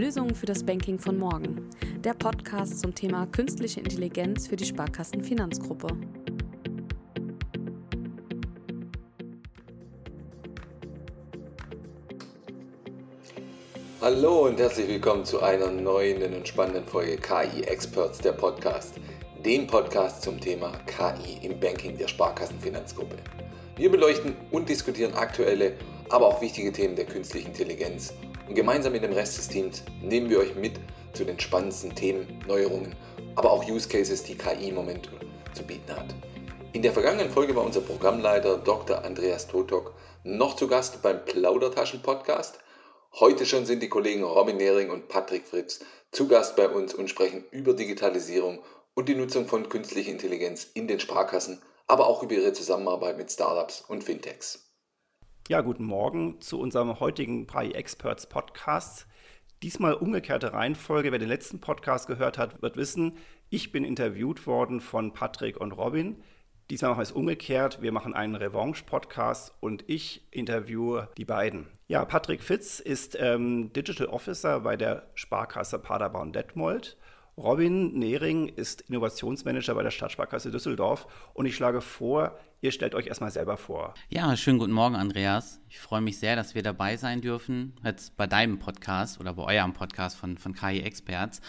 Lösungen für das Banking von morgen. Der Podcast zum Thema künstliche Intelligenz für die Sparkassenfinanzgruppe. Hallo und herzlich willkommen zu einer neuen und spannenden Folge KI Experts, der Podcast. Dem Podcast zum Thema KI im Banking der Sparkassenfinanzgruppe. Wir beleuchten und diskutieren aktuelle, aber auch wichtige Themen der künstlichen Intelligenz und gemeinsam mit dem Rest des Teams nehmen wir euch mit zu den spannendsten Themen, Neuerungen, aber auch Use Cases, die KI im Moment zu bieten hat. In der vergangenen Folge war unser Programmleiter Dr. Andreas Totok noch zu Gast beim Plaudertaschen Podcast. Heute schon sind die Kollegen Robin Nehring und Patrick Fritz zu Gast bei uns und sprechen über Digitalisierung und die Nutzung von künstlicher Intelligenz in den Sparkassen, aber auch über ihre Zusammenarbeit mit Startups und Fintechs. Ja, guten Morgen zu unserem heutigen Pi Experts Podcast. Diesmal umgekehrte Reihenfolge. Wer den letzten Podcast gehört hat, wird wissen, ich bin interviewt worden von Patrick und Robin. Diesmal machen wir es umgekehrt. Wir machen einen Revanche-Podcast und ich interviewe die beiden. Ja, Patrick Fitz ist ähm, Digital Officer bei der Sparkasse Paderborn-Detmold. Robin Nehring ist Innovationsmanager bei der Stadtsparkasse Düsseldorf und ich schlage vor, ihr stellt euch erstmal selber vor. Ja, schönen guten Morgen, Andreas. Ich freue mich sehr, dass wir dabei sein dürfen, jetzt bei deinem Podcast oder bei eurem Podcast von, von KI Experts.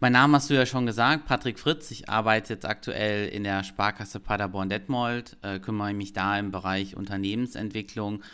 Mein Name hast du ja schon gesagt, Patrick Fritz. Ich arbeite jetzt aktuell in der Sparkasse Paderborn-Detmold, äh, kümmere mich da im Bereich Unternehmensentwicklung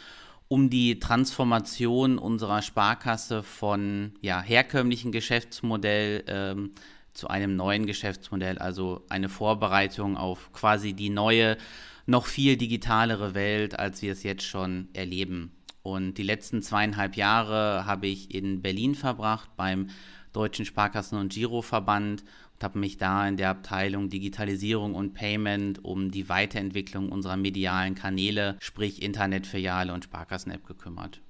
um die Transformation unserer Sparkasse von ja, herkömmlichen Geschäftsmodell ähm, zu einem neuen Geschäftsmodell, also eine Vorbereitung auf quasi die neue, noch viel digitalere Welt, als wir es jetzt schon erleben. Und die letzten zweieinhalb Jahre habe ich in Berlin verbracht beim Deutschen Sparkassen- und Giroverband habe mich da in der Abteilung Digitalisierung und Payment um die Weiterentwicklung unserer medialen Kanäle, sprich Internetfiliale und Sparkassen-App gekümmert.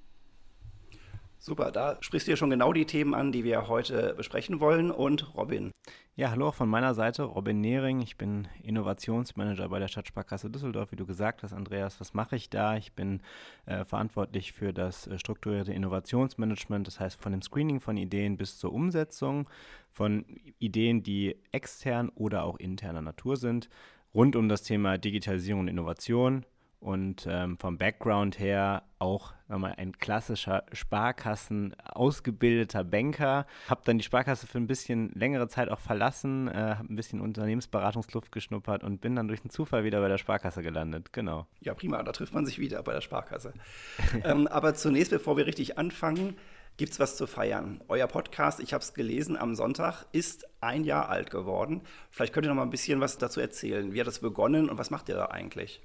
Super, da sprichst du ja schon genau die Themen an, die wir heute besprechen wollen. Und Robin. Ja, hallo auch von meiner Seite, Robin Nehring. Ich bin Innovationsmanager bei der Stadtsparkasse Düsseldorf, wie du gesagt hast, Andreas. Was mache ich da? Ich bin äh, verantwortlich für das äh, strukturierte Innovationsmanagement, das heißt von dem Screening von Ideen bis zur Umsetzung von Ideen, die extern oder auch interner Natur sind, rund um das Thema Digitalisierung und Innovation und ähm, vom Background her auch mal, ein klassischer Sparkassen ausgebildeter Banker. Habe dann die Sparkasse für ein bisschen längere Zeit auch verlassen, äh, habe ein bisschen Unternehmensberatungsluft geschnuppert und bin dann durch den Zufall wieder bei der Sparkasse gelandet. Genau. Ja, prima, da trifft man sich wieder bei der Sparkasse. ähm, aber zunächst, bevor wir richtig anfangen, gibt es was zu feiern. Euer Podcast, ich habe es gelesen am Sonntag, ist ein Jahr alt geworden. Vielleicht könnt ihr noch mal ein bisschen was dazu erzählen. Wie hat das begonnen und was macht ihr da eigentlich?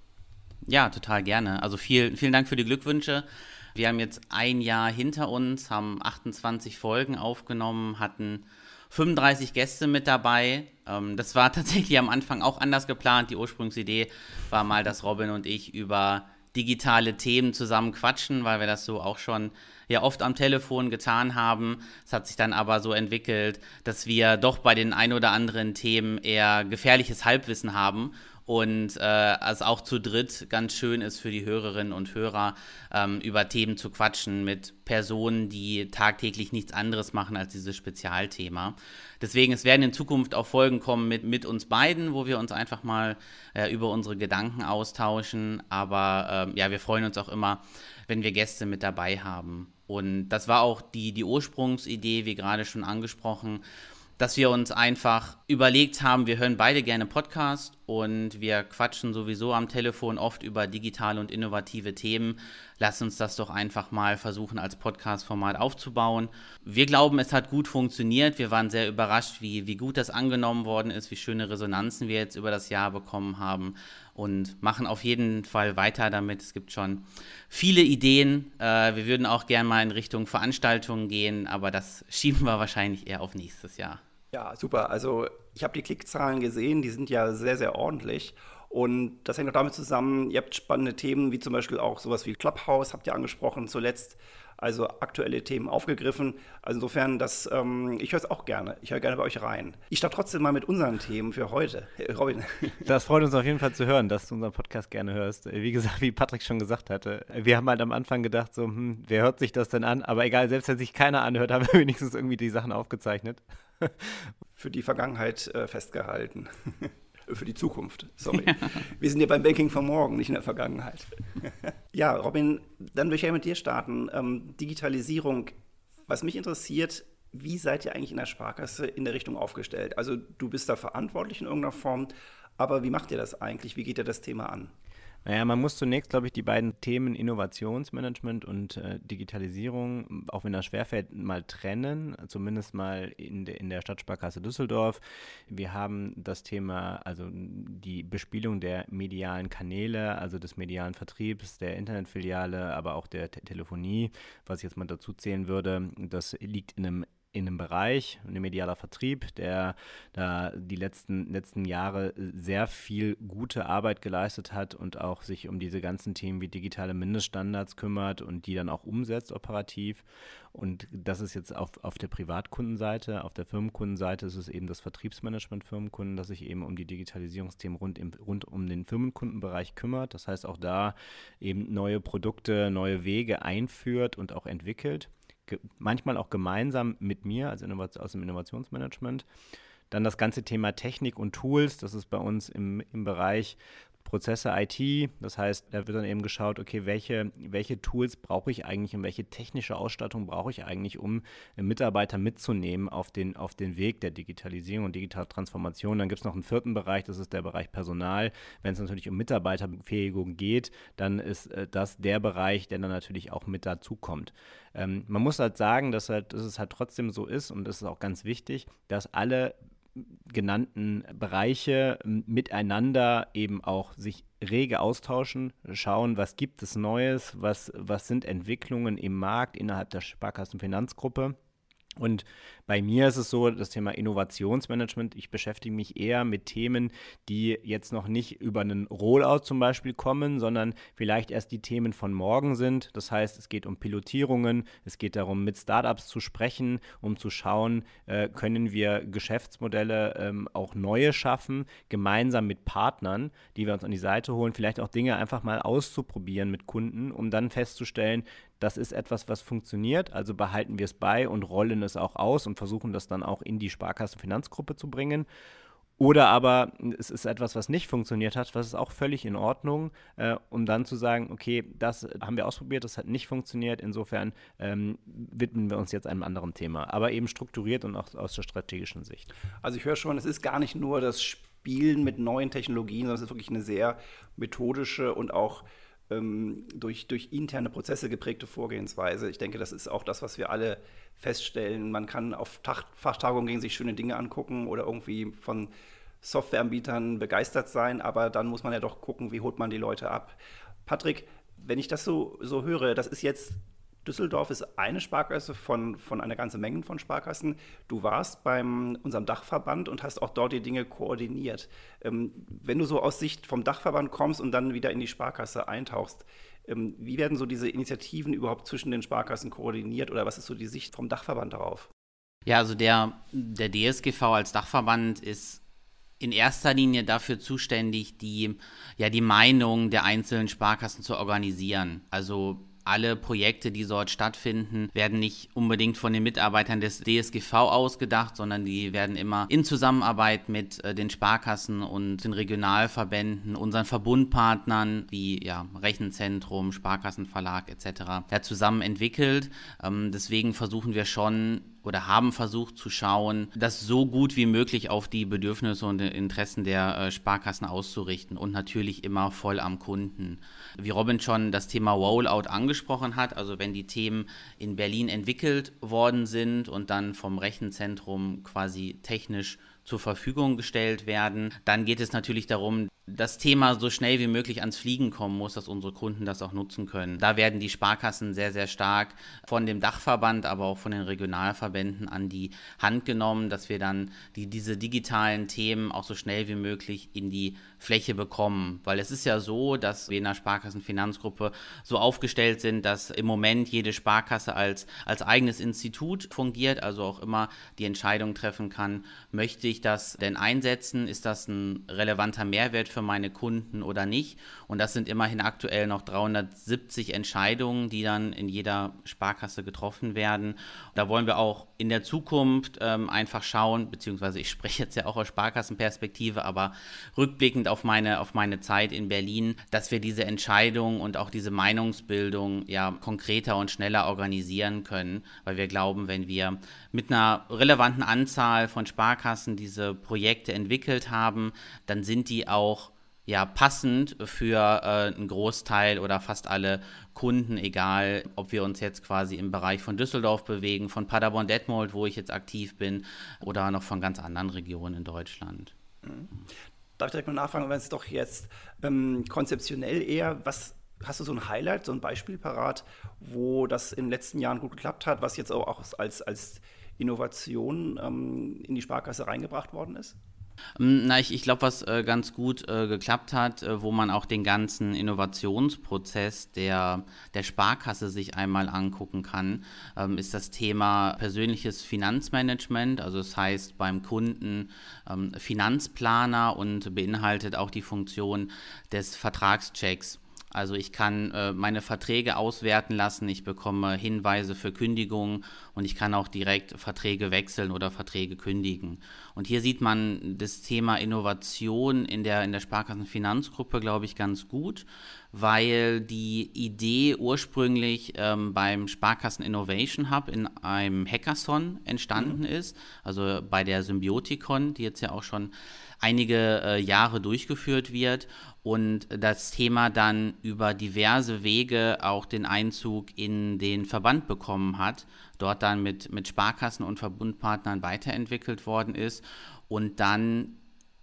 Ja, total gerne. Also viel, vielen Dank für die Glückwünsche. Wir haben jetzt ein Jahr hinter uns, haben 28 Folgen aufgenommen, hatten 35 Gäste mit dabei. Ähm, das war tatsächlich am Anfang auch anders geplant. Die Ursprungsidee war mal, dass Robin und ich über digitale Themen zusammen quatschen, weil wir das so auch schon ja oft am Telefon getan haben. Es hat sich dann aber so entwickelt, dass wir doch bei den ein oder anderen Themen eher gefährliches Halbwissen haben und äh, es auch zu dritt ganz schön ist für die Hörerinnen und Hörer, ähm, über Themen zu quatschen mit Personen, die tagtäglich nichts anderes machen als dieses Spezialthema. Deswegen, es werden in Zukunft auch Folgen kommen mit, mit uns beiden, wo wir uns einfach mal äh, über unsere Gedanken austauschen. Aber äh, ja, wir freuen uns auch immer, wenn wir Gäste mit dabei haben. Und das war auch die, die Ursprungsidee, wie gerade schon angesprochen, dass wir uns einfach überlegt haben, wir hören beide gerne Podcast und wir quatschen sowieso am Telefon oft über digitale und innovative Themen. Lass uns das doch einfach mal versuchen, als Podcast-Format aufzubauen. Wir glauben, es hat gut funktioniert. Wir waren sehr überrascht, wie, wie gut das angenommen worden ist, wie schöne Resonanzen wir jetzt über das Jahr bekommen haben und machen auf jeden Fall weiter damit. Es gibt schon viele Ideen. Äh, wir würden auch gerne mal in Richtung Veranstaltungen gehen, aber das schieben wir wahrscheinlich eher auf nächstes Jahr. Ja, super. Also ich habe die Klickzahlen gesehen, die sind ja sehr, sehr ordentlich. Und das hängt auch damit zusammen, ihr habt spannende Themen, wie zum Beispiel auch sowas wie Clubhouse, habt ihr angesprochen zuletzt also aktuelle Themen aufgegriffen. Also insofern, das, ähm, ich höre es auch gerne. Ich höre gerne bei euch rein. Ich starte trotzdem mal mit unseren Themen für heute. Robin. Das freut uns auf jeden Fall zu hören, dass du unseren Podcast gerne hörst. Wie gesagt, wie Patrick schon gesagt hatte, wir haben halt am Anfang gedacht, so, hm, wer hört sich das denn an? Aber egal, selbst wenn sich keiner anhört, haben wir wenigstens irgendwie die Sachen aufgezeichnet. Für die Vergangenheit äh, festgehalten für die Zukunft. Sorry. Ja. Wir sind ja beim Banking von morgen, nicht in der Vergangenheit. ja, Robin, dann würde ich ja mit dir starten. Ähm, Digitalisierung. Was mich interessiert, wie seid ihr eigentlich in der Sparkasse in der Richtung aufgestellt? Also du bist da verantwortlich in irgendeiner Form, aber wie macht ihr das eigentlich? Wie geht ihr das Thema an? Naja, man muss zunächst, glaube ich, die beiden Themen Innovationsmanagement und äh, Digitalisierung, auch wenn das schwerfällt, mal trennen, zumindest mal in, de, in der Stadtsparkasse Düsseldorf. Wir haben das Thema, also die Bespielung der medialen Kanäle, also des medialen Vertriebs, der Internetfiliale, aber auch der Te Telefonie, was ich jetzt mal dazu zählen würde, das liegt in einem in einem Bereich, ein medialer Vertrieb, der da die letzten, letzten Jahre sehr viel gute Arbeit geleistet hat und auch sich um diese ganzen Themen wie digitale Mindeststandards kümmert und die dann auch umsetzt operativ. Und das ist jetzt auf, auf der Privatkundenseite, auf der Firmenkundenseite ist es eben das Vertriebsmanagement Firmenkunden, das sich eben um die Digitalisierungsthemen rund, im, rund um den Firmenkundenbereich kümmert. Das heißt auch da eben neue Produkte, neue Wege einführt und auch entwickelt manchmal auch gemeinsam mit mir, also aus dem Innovationsmanagement. Dann das ganze Thema Technik und Tools, das ist bei uns im, im Bereich Prozesse IT. Das heißt, da wird dann eben geschaut, okay, welche, welche Tools brauche ich eigentlich und welche technische Ausstattung brauche ich eigentlich, um Mitarbeiter mitzunehmen auf den, auf den Weg der Digitalisierung und digitalen Transformation. Dann gibt es noch einen vierten Bereich, das ist der Bereich Personal. Wenn es natürlich um Mitarbeiterbefähigung geht, dann ist äh, das der Bereich, der dann natürlich auch mit dazukommt. Ähm, man muss halt sagen, dass, halt, dass es halt trotzdem so ist und das ist auch ganz wichtig, dass alle genannten Bereiche miteinander eben auch sich rege austauschen, schauen, was gibt es Neues, was, was sind Entwicklungen im Markt innerhalb der Sparkassenfinanzgruppe und bei mir ist es so, das Thema Innovationsmanagement, ich beschäftige mich eher mit Themen, die jetzt noch nicht über einen Rollout zum Beispiel kommen, sondern vielleicht erst die Themen von morgen sind. Das heißt, es geht um Pilotierungen, es geht darum, mit Startups zu sprechen, um zu schauen, äh, können wir Geschäftsmodelle ähm, auch neue schaffen, gemeinsam mit Partnern, die wir uns an die Seite holen, vielleicht auch Dinge einfach mal auszuprobieren mit Kunden, um dann festzustellen, das ist etwas, was funktioniert, also behalten wir es bei und rollen es auch aus und versuchen das dann auch in die Sparkassenfinanzgruppe zu bringen. Oder aber es ist etwas, was nicht funktioniert hat, was ist auch völlig in Ordnung, äh, um dann zu sagen, okay, das haben wir ausprobiert, das hat nicht funktioniert, insofern ähm, widmen wir uns jetzt einem anderen Thema, aber eben strukturiert und auch aus der strategischen Sicht. Also ich höre schon, es ist gar nicht nur das Spielen mit neuen Technologien, sondern es ist wirklich eine sehr methodische und auch ähm, durch, durch interne Prozesse geprägte Vorgehensweise. Ich denke, das ist auch das, was wir alle feststellen. Man kann auf Tag Fachtagungen gegen sich schöne Dinge angucken oder irgendwie von Softwareanbietern begeistert sein, aber dann muss man ja doch gucken, wie holt man die Leute ab. Patrick, wenn ich das so, so höre, das ist jetzt Düsseldorf ist eine Sparkasse von, von einer ganzen Menge von Sparkassen. Du warst bei unserem Dachverband und hast auch dort die Dinge koordiniert. Ähm, wenn du so aus Sicht vom Dachverband kommst und dann wieder in die Sparkasse eintauchst, ähm, wie werden so diese Initiativen überhaupt zwischen den Sparkassen koordiniert oder was ist so die Sicht vom Dachverband darauf? Ja, also der, der DSGV als Dachverband ist in erster Linie dafür zuständig, die, ja, die Meinung der einzelnen Sparkassen zu organisieren. Also alle Projekte, die dort stattfinden, werden nicht unbedingt von den Mitarbeitern des DSGV ausgedacht, sondern die werden immer in Zusammenarbeit mit äh, den Sparkassen und den Regionalverbänden, unseren Verbundpartnern wie ja, Rechenzentrum, Sparkassenverlag etc. Ja, zusammen entwickelt. Ähm, deswegen versuchen wir schon oder haben versucht zu schauen, das so gut wie möglich auf die Bedürfnisse und Interessen der äh, Sparkassen auszurichten und natürlich immer voll am Kunden. Wie Robin schon das Thema Rollout angesprochen hat, also wenn die Themen in Berlin entwickelt worden sind und dann vom Rechenzentrum quasi technisch zur Verfügung gestellt werden, dann geht es natürlich darum, das Thema so schnell wie möglich ans Fliegen kommen muss, dass unsere Kunden das auch nutzen können. Da werden die Sparkassen sehr, sehr stark von dem Dachverband, aber auch von den Regionalverbänden an die Hand genommen, dass wir dann die, diese digitalen Themen auch so schnell wie möglich in die Fläche bekommen. Weil es ist ja so, dass wir in der Sparkassenfinanzgruppe so aufgestellt sind, dass im Moment jede Sparkasse als, als eigenes Institut fungiert, also auch immer die Entscheidung treffen kann, möchte ich das denn einsetzen? Ist das ein relevanter Mehrwert für meine Kunden oder nicht? Und das sind immerhin aktuell noch 370 Entscheidungen, die dann in jeder Sparkasse getroffen werden. Da wollen wir auch in der Zukunft ähm, einfach schauen, beziehungsweise ich spreche jetzt ja auch aus Sparkassenperspektive, aber rückblickend auf meine, auf meine Zeit in Berlin, dass wir diese Entscheidung und auch diese Meinungsbildung ja konkreter und schneller organisieren können, weil wir glauben, wenn wir mit einer relevanten Anzahl von Sparkassen diese Projekte entwickelt haben, dann sind die auch ja, passend für äh, einen Großteil oder fast alle Kunden, egal ob wir uns jetzt quasi im Bereich von Düsseldorf bewegen, von Paderborn-Detmold, wo ich jetzt aktiv bin, oder noch von ganz anderen Regionen in Deutschland. Mhm. Darf ich direkt mal nachfragen, wenn es doch jetzt ähm, konzeptionell eher, was hast du so ein Highlight, so ein Beispiel parat, wo das in den letzten Jahren gut geklappt hat, was jetzt auch als, als Innovation ähm, in die Sparkasse reingebracht worden ist? Ähm, na, ich, ich glaube, was äh, ganz gut äh, geklappt hat, äh, wo man auch den ganzen Innovationsprozess der, der Sparkasse sich einmal angucken kann, ähm, ist das Thema persönliches Finanzmanagement. Also das heißt beim Kunden ähm, Finanzplaner und beinhaltet auch die Funktion des Vertragschecks. Also ich kann äh, meine Verträge auswerten lassen, ich bekomme Hinweise für Kündigungen und ich kann auch direkt Verträge wechseln oder Verträge kündigen. Und hier sieht man das Thema Innovation in der, in der Sparkassenfinanzgruppe, glaube ich, ganz gut, weil die Idee ursprünglich ähm, beim Sparkassen Innovation Hub in einem Hackathon entstanden mhm. ist, also bei der Symbiotikon, die jetzt ja auch schon einige äh, Jahre durchgeführt wird und das Thema dann über diverse Wege auch den Einzug in den Verband bekommen hat, dort dann mit, mit Sparkassen und Verbundpartnern weiterentwickelt worden ist und dann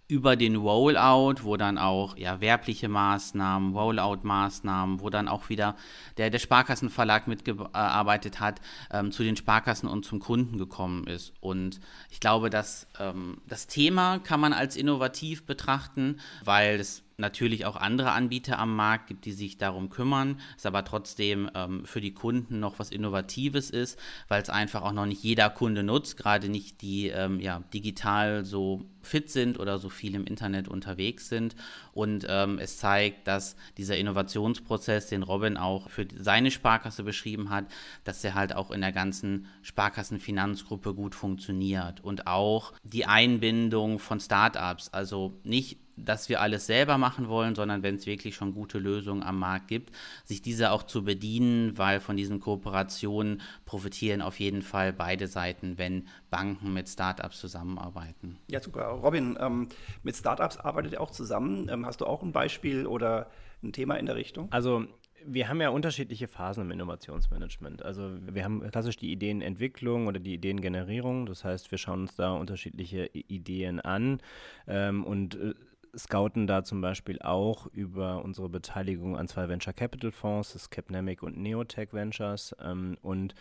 über den Rollout, wo dann auch ja, werbliche Maßnahmen, Rollout-Maßnahmen, wo dann auch wieder der, der Sparkassenverlag mitgearbeitet hat, ähm, zu den Sparkassen und zum Kunden gekommen ist. Und ich glaube, dass ähm, das Thema kann man als innovativ betrachten, weil es natürlich auch andere Anbieter am Markt gibt, die sich darum kümmern, es aber trotzdem ähm, für die Kunden noch was Innovatives ist, weil es einfach auch noch nicht jeder Kunde nutzt, gerade nicht die ähm, ja, digital so fit sind oder so viel im Internet unterwegs sind. Und ähm, es zeigt, dass dieser Innovationsprozess, den Robin auch für seine Sparkasse beschrieben hat, dass der halt auch in der ganzen Sparkassenfinanzgruppe gut funktioniert. Und auch die Einbindung von Startups, also nicht dass wir alles selber machen wollen, sondern wenn es wirklich schon gute Lösungen am Markt gibt, sich diese auch zu bedienen, weil von diesen Kooperationen profitieren auf jeden Fall beide Seiten, wenn Banken mit Startups zusammenarbeiten. Ja, super. Robin, ähm, mit Startups arbeitet ihr auch zusammen. Ähm, hast du auch ein Beispiel oder ein Thema in der Richtung? Also wir haben ja unterschiedliche Phasen im Innovationsmanagement. Also wir haben klassisch die Ideenentwicklung oder die Ideengenerierung. Das heißt, wir schauen uns da unterschiedliche Ideen an ähm, und äh, scouten da zum Beispiel auch über unsere Beteiligung an zwei Venture Capital Fonds, das Capnemic und Neotech Ventures. Ähm, und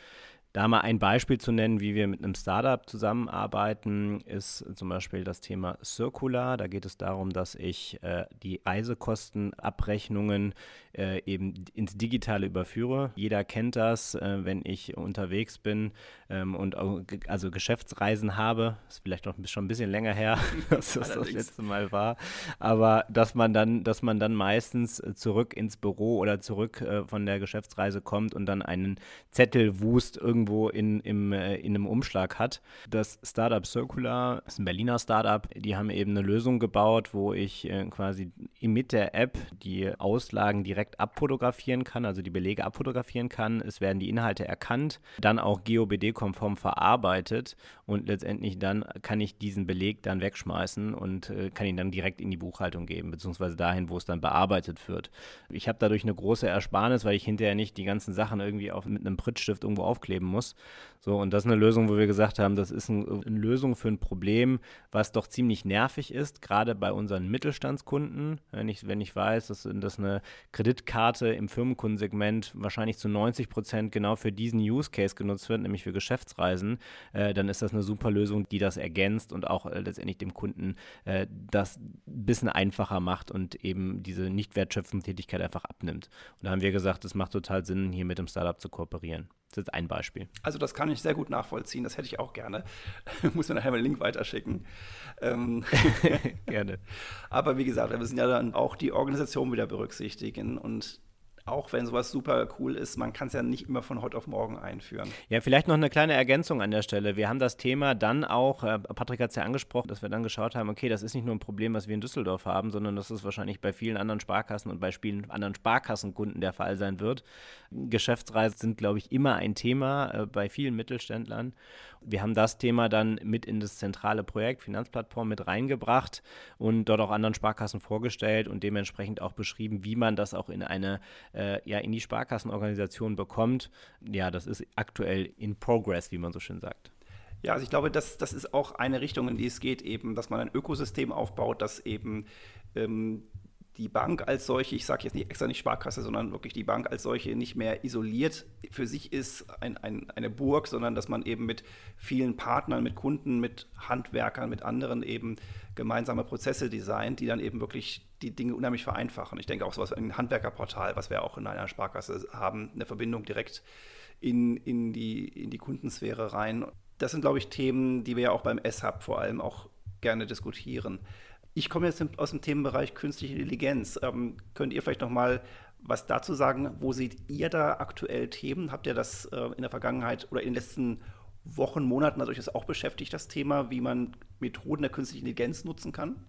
da mal ein Beispiel zu nennen, wie wir mit einem Startup zusammenarbeiten, ist zum Beispiel das Thema Circular. Da geht es darum, dass ich äh, die Reisekostenabrechnungen äh, eben ins Digitale überführe. Jeder kennt das, äh, wenn ich unterwegs bin ähm, und also Geschäftsreisen habe. Ist vielleicht noch schon ein bisschen länger her, als das das letzte Mal war. Aber dass man dann, dass man dann meistens zurück ins Büro oder zurück äh, von der Geschäftsreise kommt und dann einen Zettel wust irgendwo in, im, äh, in einem Umschlag hat. Das Startup Circular ist ein Berliner Startup. Die haben eben eine Lösung gebaut, wo ich äh, quasi mit der App die Auslagen direkt abfotografieren kann, also die Belege abfotografieren kann. Es werden die Inhalte erkannt, dann auch GOBD-konform verarbeitet und letztendlich dann kann ich diesen Beleg dann wegschmeißen und äh, kann ihn dann direkt in die Buchhaltung geben, beziehungsweise dahin, wo es dann bearbeitet wird. Ich habe dadurch eine große Ersparnis, weil ich hinterher nicht die ganzen Sachen irgendwie auf, mit einem Prittstift irgendwo aufkleben muss. So, und das ist eine Lösung, wo wir gesagt haben, das ist ein, eine Lösung für ein Problem, was doch ziemlich nervig ist, gerade bei unseren Mittelstandskunden. Wenn ich, wenn ich weiß, dass, dass eine Kreditkarte im Firmenkundensegment wahrscheinlich zu 90 Prozent genau für diesen Use Case genutzt wird, nämlich für Geschäftsreisen, äh, dann ist das eine super Lösung, die das ergänzt und auch äh, letztendlich dem Kunden äh, das ein bisschen einfacher macht und eben diese nicht wertschöpfende Tätigkeit einfach abnimmt. Und da haben wir gesagt, es macht total Sinn, hier mit dem Startup zu kooperieren. Das ist jetzt ein Beispiel. Also das kann ich sehr gut nachvollziehen, das hätte ich auch gerne. Muss mir nachher mal einen Link weiterschicken. Ähm gerne. Aber wie gesagt, wir müssen ja dann auch die Organisation wieder berücksichtigen und auch wenn sowas super cool ist, man kann es ja nicht immer von heute auf morgen einführen. Ja, vielleicht noch eine kleine Ergänzung an der Stelle. Wir haben das Thema dann auch, äh, Patrick hat es ja angesprochen, dass wir dann geschaut haben, okay, das ist nicht nur ein Problem, was wir in Düsseldorf haben, sondern das ist wahrscheinlich bei vielen anderen Sparkassen und bei vielen anderen Sparkassenkunden der Fall sein wird. Geschäftsreisen sind, glaube ich, immer ein Thema äh, bei vielen Mittelständlern. Wir haben das Thema dann mit in das zentrale Projekt Finanzplattform mit reingebracht und dort auch anderen Sparkassen vorgestellt und dementsprechend auch beschrieben, wie man das auch in eine, äh, ja, in die Sparkassenorganisation bekommt. Ja, das ist aktuell in progress, wie man so schön sagt. Ja, also ich glaube, das, das ist auch eine Richtung, in die es geht, eben, dass man ein Ökosystem aufbaut, das eben ähm, die Bank als solche, ich sage jetzt nicht extra nicht Sparkasse, sondern wirklich die Bank als solche nicht mehr isoliert für sich ist, ein, ein, eine Burg, sondern dass man eben mit vielen Partnern, mit Kunden, mit Handwerkern, mit anderen eben gemeinsame Prozesse designt, die dann eben wirklich die Dinge unheimlich vereinfachen. Ich denke auch sowas wie ein Handwerkerportal, was wir auch in einer Sparkasse haben, eine Verbindung direkt in, in, die, in die Kundensphäre rein. Das sind, glaube ich, Themen, die wir ja auch beim S-Hub vor allem auch gerne diskutieren. Ich komme jetzt aus dem Themenbereich künstliche Intelligenz. Ähm, könnt ihr vielleicht noch mal was dazu sagen? Wo seht ihr da aktuell Themen? Habt ihr das äh, in der Vergangenheit oder in den letzten Wochen, Monaten hat euch das auch beschäftigt, das Thema, wie man Methoden der künstlichen Intelligenz nutzen kann?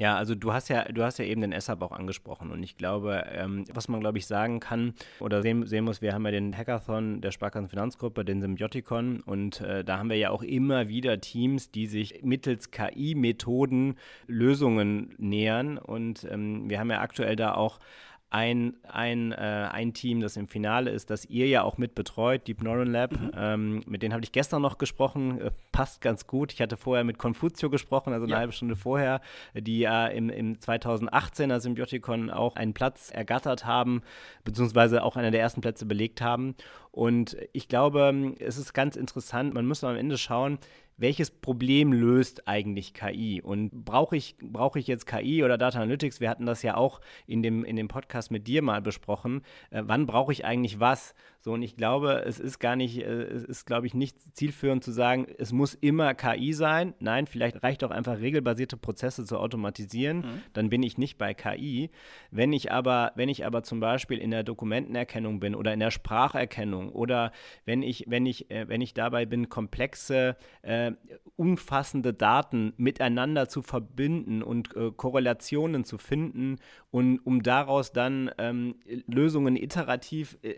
Ja, also du hast ja, du hast ja eben den SAP auch angesprochen und ich glaube, ähm, was man glaube ich sagen kann oder sehen, sehen, muss, wir haben ja den Hackathon der Sparkassen Finanzgruppe, den Symbioticon und äh, da haben wir ja auch immer wieder Teams, die sich mittels KI-Methoden Lösungen nähern und ähm, wir haben ja aktuell da auch ein, ein, äh, ein Team, das im Finale ist, das ihr ja auch mit betreut, Deep Neuron Lab. Mhm. Ähm, mit denen habe ich gestern noch gesprochen, äh, passt ganz gut. Ich hatte vorher mit Confutio gesprochen, also eine ja. halbe Stunde vorher, die ja im, im 2018er Symbioticon auch einen Platz ergattert haben, beziehungsweise auch einer der ersten Plätze belegt haben. Und ich glaube, es ist ganz interessant, man muss am Ende schauen, welches Problem löst eigentlich KI? Und brauche ich, brauche ich jetzt KI oder Data Analytics? Wir hatten das ja auch in dem, in dem Podcast mit dir mal besprochen. Äh, wann brauche ich eigentlich was? So, und ich glaube, es ist gar nicht, äh, es ist, glaube ich, nicht zielführend zu sagen, es muss immer KI sein. Nein, vielleicht reicht auch einfach regelbasierte Prozesse zu automatisieren. Mhm. Dann bin ich nicht bei KI. Wenn ich aber, wenn ich aber zum Beispiel in der Dokumentenerkennung bin oder in der Spracherkennung oder wenn ich, wenn ich, äh, wenn ich dabei bin, komplexe, äh, umfassende Daten miteinander zu verbinden und äh, Korrelationen zu finden und um daraus dann ähm, Lösungen iterativ äh,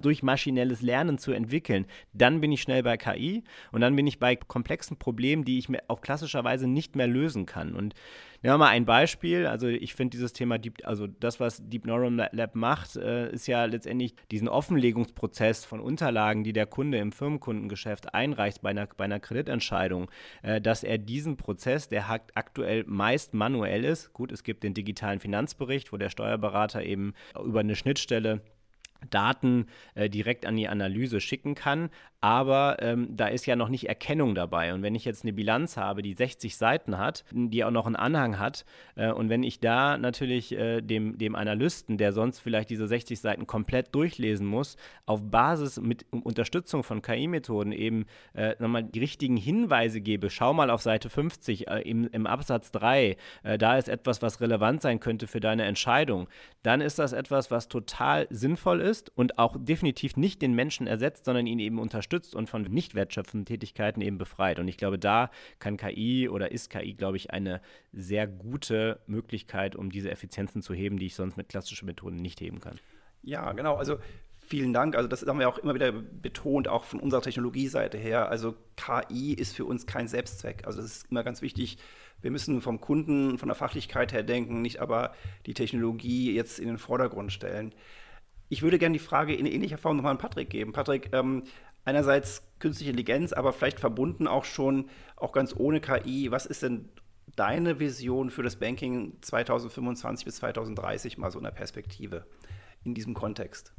durch maschinelles Lernen zu entwickeln, dann bin ich schnell bei KI und dann bin ich bei komplexen Problemen, die ich mir auf klassischer Weise nicht mehr lösen kann. Und Nehmen wir mal ein Beispiel. Also ich finde dieses Thema, Deep, also das, was Deep Neuron Lab macht, äh, ist ja letztendlich diesen Offenlegungsprozess von Unterlagen, die der Kunde im Firmenkundengeschäft einreicht bei einer, bei einer Kreditentscheidung, äh, dass er diesen Prozess, der aktuell meist manuell ist, gut, es gibt den digitalen Finanzbericht, wo der Steuerberater eben über eine Schnittstelle Daten äh, direkt an die Analyse schicken kann, aber ähm, da ist ja noch nicht Erkennung dabei. Und wenn ich jetzt eine Bilanz habe, die 60 Seiten hat, die auch noch einen Anhang hat, äh, und wenn ich da natürlich äh, dem, dem Analysten, der sonst vielleicht diese 60 Seiten komplett durchlesen muss, auf Basis mit Unterstützung von KI-Methoden eben äh, nochmal die richtigen Hinweise gebe, schau mal auf Seite 50 äh, im, im Absatz 3, äh, da ist etwas, was relevant sein könnte für deine Entscheidung, dann ist das etwas, was total sinnvoll ist und auch definitiv nicht den Menschen ersetzt, sondern ihn eben unterstützt und von nicht wertschöpfenden Tätigkeiten eben befreit. Und ich glaube, da kann KI oder ist KI, glaube ich, eine sehr gute Möglichkeit, um diese Effizienzen zu heben, die ich sonst mit klassischen Methoden nicht heben kann. Ja, genau. Also Vielen Dank. Also das haben wir auch immer wieder betont, auch von unserer Technologieseite her. Also KI ist für uns kein Selbstzweck. Also das ist immer ganz wichtig. Wir müssen vom Kunden, von der Fachlichkeit her denken, nicht aber die Technologie jetzt in den Vordergrund stellen. Ich würde gerne die Frage in ähnlicher Form nochmal an Patrick geben. Patrick, ähm, einerseits künstliche Intelligenz, aber vielleicht verbunden auch schon, auch ganz ohne KI. Was ist denn deine Vision für das Banking 2025 bis 2030 mal so in der Perspektive in diesem Kontext?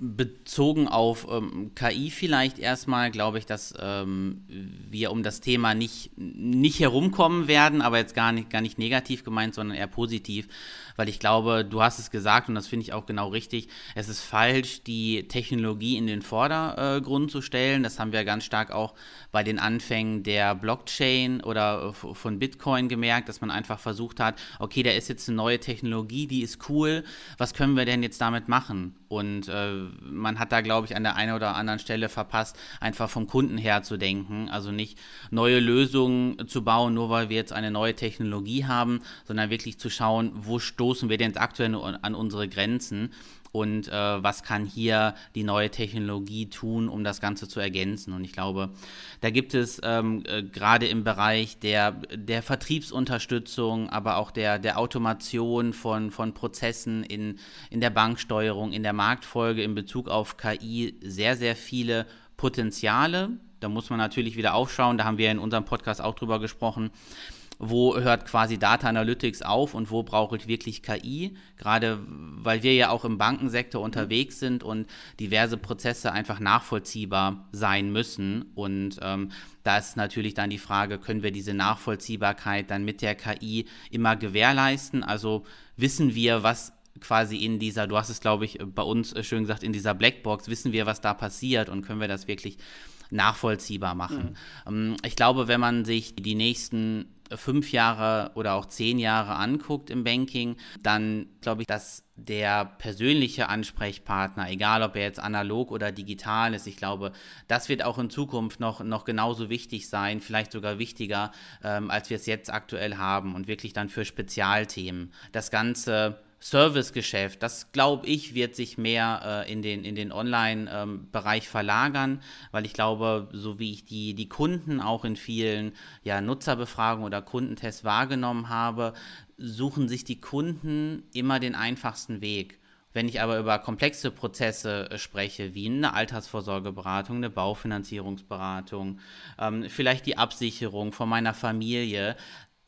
Bezogen auf ähm, KI vielleicht erstmal, glaube ich, dass ähm, wir um das Thema nicht, nicht herumkommen werden, aber jetzt gar nicht, gar nicht negativ gemeint, sondern eher positiv weil ich glaube, du hast es gesagt und das finde ich auch genau richtig. Es ist falsch, die Technologie in den Vordergrund zu stellen. Das haben wir ganz stark auch bei den Anfängen der Blockchain oder von Bitcoin gemerkt, dass man einfach versucht hat, okay, da ist jetzt eine neue Technologie, die ist cool. Was können wir denn jetzt damit machen? Und äh, man hat da, glaube ich, an der einen oder anderen Stelle verpasst, einfach vom Kunden her zu denken. Also nicht neue Lösungen zu bauen, nur weil wir jetzt eine neue Technologie haben, sondern wirklich zu schauen, wo stoßen wir denn aktuell an unsere Grenzen und äh, was kann hier die neue Technologie tun, um das Ganze zu ergänzen. Und ich glaube, da gibt es ähm, äh, gerade im Bereich der, der Vertriebsunterstützung, aber auch der, der Automation von, von Prozessen in, in der Banksteuerung, in der Marktfolge in Bezug auf KI sehr, sehr viele Potenziale. Da muss man natürlich wieder aufschauen, da haben wir in unserem Podcast auch drüber gesprochen wo hört quasi Data Analytics auf und wo brauche ich wirklich KI, gerade weil wir ja auch im Bankensektor unterwegs sind und diverse Prozesse einfach nachvollziehbar sein müssen. Und ähm, da ist natürlich dann die Frage, können wir diese Nachvollziehbarkeit dann mit der KI immer gewährleisten? Also wissen wir, was quasi in dieser, du hast es glaube ich bei uns schön gesagt, in dieser Blackbox, wissen wir, was da passiert und können wir das wirklich nachvollziehbar machen. Mhm. Ich glaube, wenn man sich die nächsten fünf Jahre oder auch zehn Jahre anguckt im Banking, dann glaube ich, dass der persönliche Ansprechpartner, egal ob er jetzt analog oder digital ist, ich glaube, das wird auch in Zukunft noch, noch genauso wichtig sein, vielleicht sogar wichtiger, ähm, als wir es jetzt aktuell haben und wirklich dann für Spezialthemen. Das Ganze Servicegeschäft, das glaube ich, wird sich mehr äh, in den, in den Online-Bereich ähm, verlagern, weil ich glaube, so wie ich die, die Kunden auch in vielen ja, Nutzerbefragungen oder Kundentests wahrgenommen habe, suchen sich die Kunden immer den einfachsten Weg. Wenn ich aber über komplexe Prozesse äh, spreche, wie eine Altersvorsorgeberatung, eine Baufinanzierungsberatung, ähm, vielleicht die Absicherung von meiner Familie,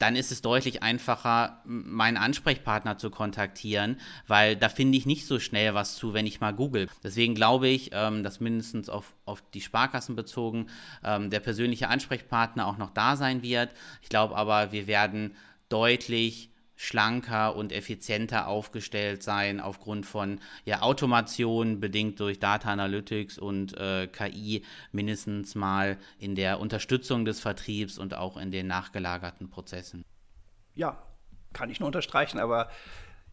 dann ist es deutlich einfacher, meinen Ansprechpartner zu kontaktieren, weil da finde ich nicht so schnell was zu, wenn ich mal google. Deswegen glaube ich, ähm, dass mindestens auf, auf die Sparkassen bezogen ähm, der persönliche Ansprechpartner auch noch da sein wird. Ich glaube aber, wir werden deutlich schlanker und effizienter aufgestellt sein aufgrund von ja, Automation bedingt durch Data Analytics und äh, KI mindestens mal in der Unterstützung des Vertriebs und auch in den nachgelagerten Prozessen. Ja, kann ich nur unterstreichen, aber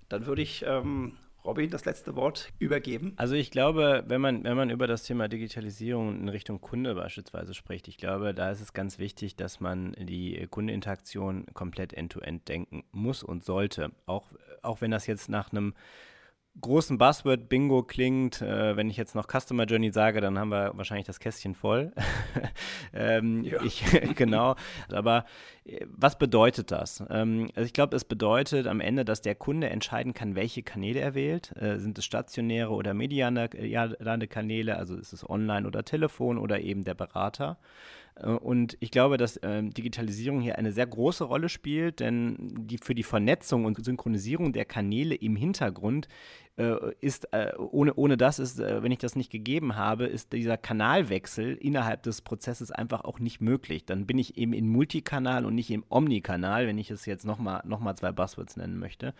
dann würde ich ähm, Robin das letzte Wort übergeben? Also ich glaube, wenn man, wenn man über das Thema Digitalisierung in Richtung Kunde beispielsweise spricht, ich glaube, da ist es ganz wichtig, dass man die Kundeninteraktion komplett end-to-end -end denken muss und sollte. Auch, auch wenn das jetzt nach einem großen Buzzword Bingo klingt. Äh, wenn ich jetzt noch Customer Journey sage, dann haben wir wahrscheinlich das Kästchen voll. ähm, ja. ich, genau. Aber äh, was bedeutet das? Ähm, also ich glaube, es bedeutet am Ende, dass der Kunde entscheiden kann, welche Kanäle er wählt. Äh, sind es stationäre oder mediane Kanäle, also ist es online oder Telefon oder eben der Berater? Äh, und ich glaube, dass äh, Digitalisierung hier eine sehr große Rolle spielt, denn die, für die Vernetzung und Synchronisierung der Kanäle im Hintergrund ist, äh, ohne, ohne das ist, äh, wenn ich das nicht gegeben habe, ist dieser Kanalwechsel innerhalb des Prozesses einfach auch nicht möglich. Dann bin ich eben in Multikanal und nicht im Omnikanal, wenn ich es jetzt nochmal noch mal zwei Buzzwords nennen möchte.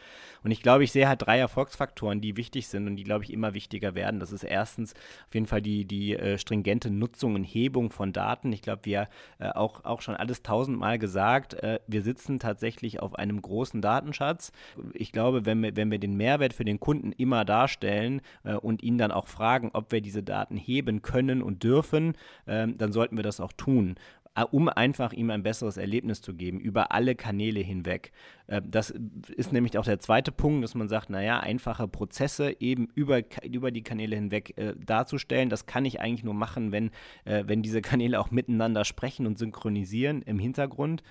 Und ich glaube, ich sehe halt drei Erfolgsfaktoren, die wichtig sind und die, glaube ich, immer wichtiger werden. Das ist erstens auf jeden Fall die, die äh, stringente Nutzung und Hebung von Daten. Ich glaube, wir äh, auch, auch schon alles tausendmal gesagt, äh, wir sitzen tatsächlich auf einem großen Datenschatz. Ich glaube, wenn wir, wenn wir den Mehrwert für den Kunden immer immer darstellen äh, und ihn dann auch fragen, ob wir diese Daten heben können und dürfen, äh, dann sollten wir das auch tun äh, um einfach ihm ein besseres Erlebnis zu geben, über alle Kanäle hinweg. Äh, das ist nämlich auch der zweite Punkt, dass man sagt, naja, einfache Prozesse eben über, über die Kanäle hinweg äh, darzustellen. Das kann ich eigentlich nur machen, wenn, wenn diese Kanäle auch miteinander sprechen und synchronisieren im Hintergrund.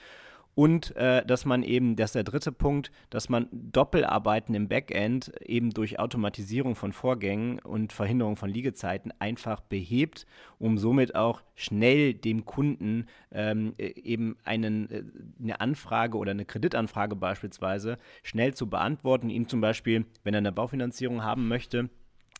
Und äh, dass man eben, das ist der dritte Punkt, dass man Doppelarbeiten im Backend eben durch Automatisierung von Vorgängen und Verhinderung von Liegezeiten einfach behebt, um somit auch schnell dem Kunden ähm, äh, eben einen, äh, eine Anfrage oder eine Kreditanfrage beispielsweise schnell zu beantworten, ihm zum Beispiel, wenn er eine Baufinanzierung haben möchte,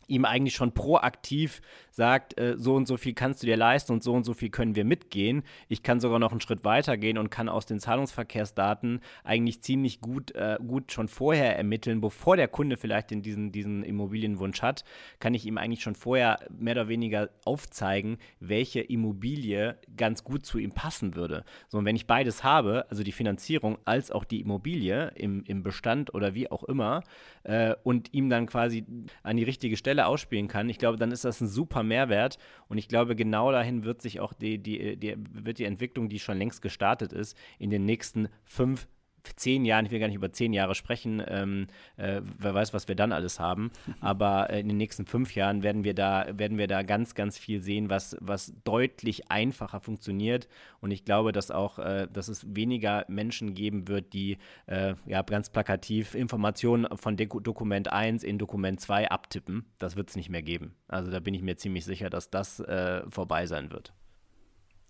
ihm eigentlich schon proaktiv sagt, äh, so und so viel kannst du dir leisten und so und so viel können wir mitgehen. Ich kann sogar noch einen Schritt weiter gehen und kann aus den Zahlungsverkehrsdaten eigentlich ziemlich gut, äh, gut schon vorher ermitteln, bevor der Kunde vielleicht in diesen, diesen Immobilienwunsch hat, kann ich ihm eigentlich schon vorher mehr oder weniger aufzeigen, welche Immobilie ganz gut zu ihm passen würde. So, und wenn ich beides habe, also die Finanzierung als auch die Immobilie im, im Bestand oder wie auch immer, äh, und ihm dann quasi an die richtige Stelle Stelle ausspielen kann, ich glaube, dann ist das ein super Mehrwert. Und ich glaube, genau dahin wird sich auch die, die, die, wird die Entwicklung, die schon längst gestartet ist, in den nächsten fünf, zehn Jahren, ich will gar nicht über zehn Jahre sprechen, ähm, äh, wer weiß, was wir dann alles haben, aber äh, in den nächsten fünf Jahren werden wir da, werden wir da ganz, ganz viel sehen, was, was deutlich einfacher funktioniert und ich glaube, dass auch, äh, dass es weniger Menschen geben wird, die äh, ja ganz plakativ Informationen von De Dokument 1 in Dokument 2 abtippen. Das wird es nicht mehr geben. Also da bin ich mir ziemlich sicher, dass das äh, vorbei sein wird.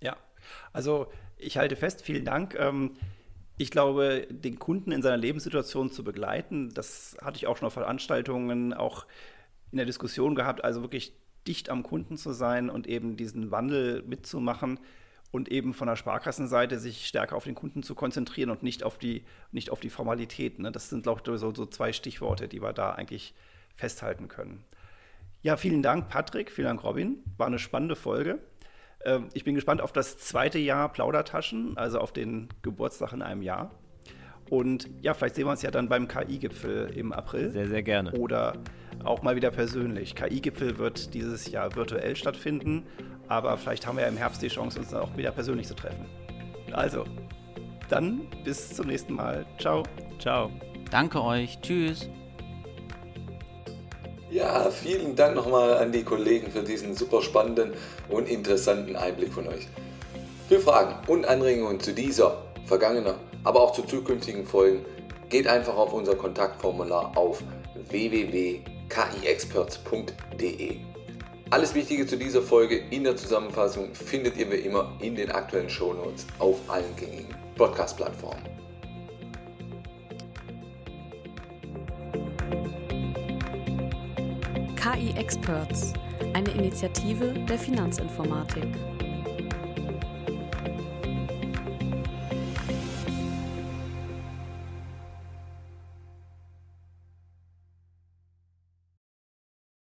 Ja, also ich halte fest, vielen Dank. Ähm, ich glaube, den Kunden in seiner Lebenssituation zu begleiten, das hatte ich auch schon auf Veranstaltungen, auch in der Diskussion gehabt, also wirklich dicht am Kunden zu sein und eben diesen Wandel mitzumachen und eben von der Sparkassenseite sich stärker auf den Kunden zu konzentrieren und nicht auf die, nicht auf die Formalitäten. Ne? Das sind, glaube ich, so, so zwei Stichworte, die wir da eigentlich festhalten können. Ja, vielen Dank, Patrick, vielen Dank, Robin. War eine spannende Folge. Ähm, ich bin gespannt auf das zweite Jahr Plaudertaschen, also auf den Geburtstag in einem Jahr. Und ja, vielleicht sehen wir uns ja dann beim KI-Gipfel im April. Sehr, sehr gerne. Oder auch mal wieder persönlich. KI-Gipfel wird dieses Jahr virtuell stattfinden, aber vielleicht haben wir ja im Herbst die Chance, uns dann auch wieder persönlich zu treffen. Also, dann bis zum nächsten Mal. Ciao. Ciao. Danke euch. Tschüss. Ja, vielen Dank nochmal an die Kollegen für diesen super spannenden und interessanten Einblick von euch. Für Fragen und Anregungen zu dieser, vergangener, aber auch zu zukünftigen Folgen geht einfach auf unser Kontaktformular auf www.kiexperts.de. Alles Wichtige zu dieser Folge in der Zusammenfassung findet ihr wie immer in den aktuellen Shownotes auf allen gängigen Podcast-Plattformen. KI Experts, eine Initiative der Finanzinformatik.